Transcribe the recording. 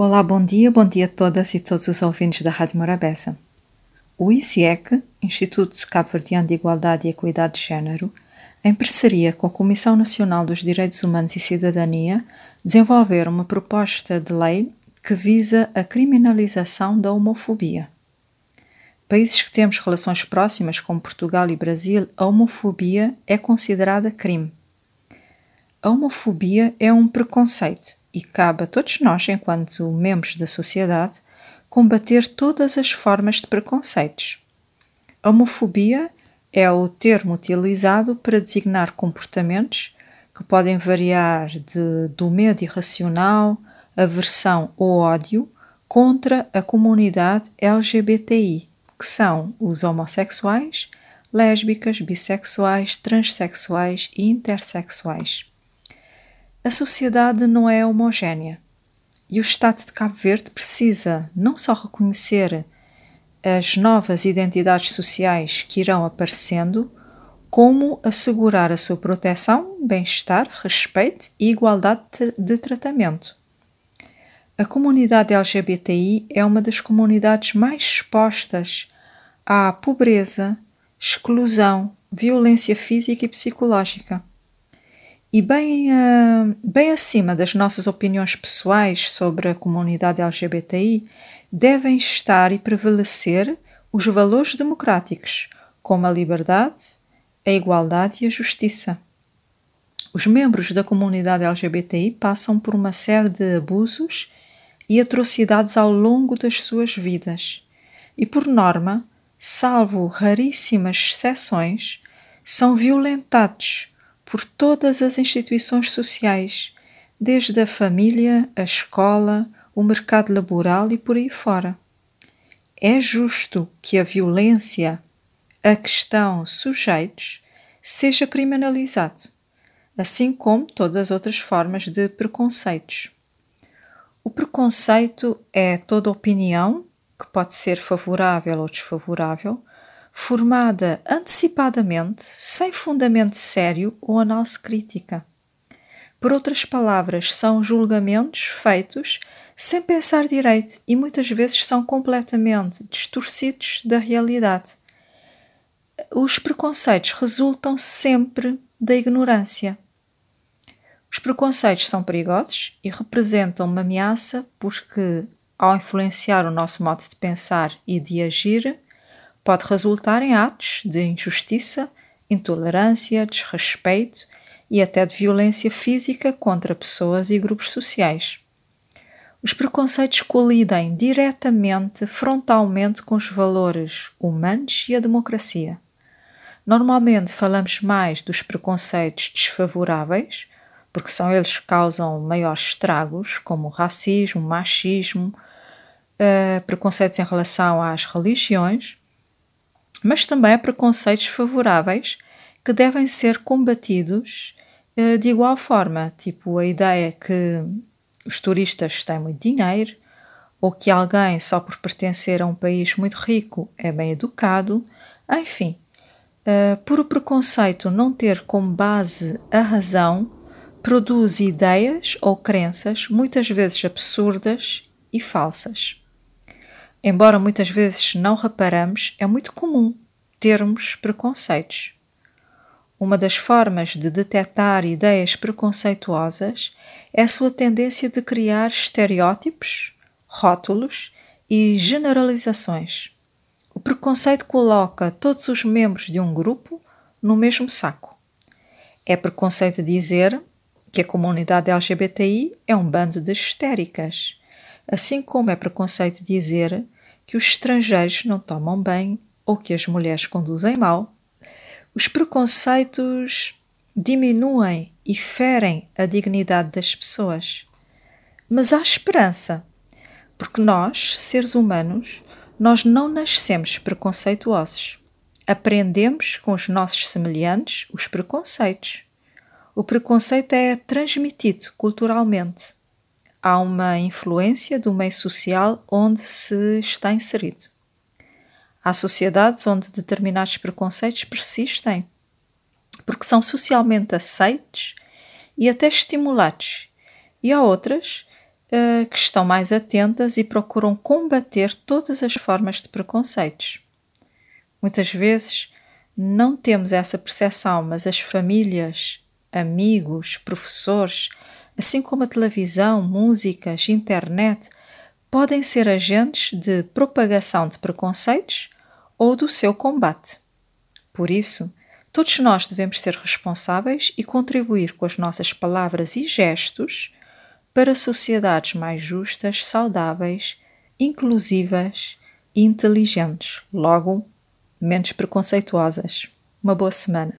Olá, bom dia, bom dia a todas e todos os ouvintes da Rádio Morabeza. O ICIEC, Instituto Cabo-Verdiano de Igualdade e Equidade de Gênero, em parceria com a Comissão Nacional dos Direitos Humanos e Cidadania, desenvolveram uma proposta de lei que visa a criminalização da homofobia. Países que temos relações próximas, como Portugal e Brasil, a homofobia é considerada crime. A homofobia é um preconceito e cabe a todos nós, enquanto membros da sociedade, combater todas as formas de preconceitos. Homofobia é o termo utilizado para designar comportamentos que podem variar de, do medo irracional, aversão ou ódio contra a comunidade LGBTI, que são os homossexuais, lésbicas, bissexuais, transexuais e intersexuais. A sociedade não é homogénea e o Estado de Cabo Verde precisa não só reconhecer as novas identidades sociais que irão aparecendo, como assegurar a sua proteção, bem-estar, respeito e igualdade de tratamento. A comunidade LGBTI é uma das comunidades mais expostas à pobreza, exclusão, violência física e psicológica. E bem, uh, bem acima das nossas opiniões pessoais sobre a comunidade LGBTI, devem estar e prevalecer os valores democráticos, como a liberdade, a igualdade e a justiça. Os membros da comunidade LGBTI passam por uma série de abusos e atrocidades ao longo das suas vidas, e por norma, salvo raríssimas exceções, são violentados por todas as instituições sociais, desde a família, a escola, o mercado laboral e por aí fora. É justo que a violência a que estão sujeitos seja criminalizado, assim como todas as outras formas de preconceitos. O preconceito é toda opinião, que pode ser favorável ou desfavorável, formada antecipadamente, sem fundamento sério ou análise crítica. Por outras palavras, são julgamentos feitos sem pensar direito e muitas vezes são completamente distorcidos da realidade. Os preconceitos resultam sempre da ignorância. Os preconceitos são perigosos e representam uma ameaça porque, ao influenciar o nosso modo de pensar e de agir, pode resultar em atos de injustiça, intolerância, desrespeito e até de violência física contra pessoas e grupos sociais. Os preconceitos colidem diretamente, frontalmente com os valores humanos e a democracia. Normalmente falamos mais dos preconceitos desfavoráveis, porque são eles que causam maiores estragos, como racismo, machismo, uh, preconceitos em relação às religiões, mas também há preconceitos favoráveis que devem ser combatidos uh, de igual forma, tipo a ideia que os turistas têm muito dinheiro, ou que alguém, só por pertencer a um país muito rico, é bem educado, enfim. Uh, por o preconceito não ter como base a razão, produz ideias ou crenças muitas vezes absurdas e falsas. Embora muitas vezes não reparamos, é muito comum termos preconceitos. Uma das formas de detectar ideias preconceituosas é a sua tendência de criar estereótipos, rótulos e generalizações. O preconceito coloca todos os membros de um grupo no mesmo saco. É preconceito dizer que a comunidade LGBTI é um bando de histéricas, assim como é preconceito dizer que os estrangeiros não tomam bem ou que as mulheres conduzem mal. Os preconceitos diminuem e ferem a dignidade das pessoas. Mas há esperança, porque nós, seres humanos, nós não nascemos preconceituosos. Aprendemos com os nossos semelhantes os preconceitos. O preconceito é transmitido culturalmente. Há uma influência do meio social onde se está inserido. Há sociedades onde determinados preconceitos persistem porque são socialmente aceitos e até estimulados, e há outras uh, que estão mais atentas e procuram combater todas as formas de preconceitos. Muitas vezes não temos essa percepção, mas as famílias, amigos, professores, assim como a televisão, músicas, internet, podem ser agentes de propagação de preconceitos ou do seu combate. Por isso, todos nós devemos ser responsáveis e contribuir com as nossas palavras e gestos para sociedades mais justas, saudáveis, inclusivas e inteligentes. Logo, menos preconceituosas. Uma boa semana.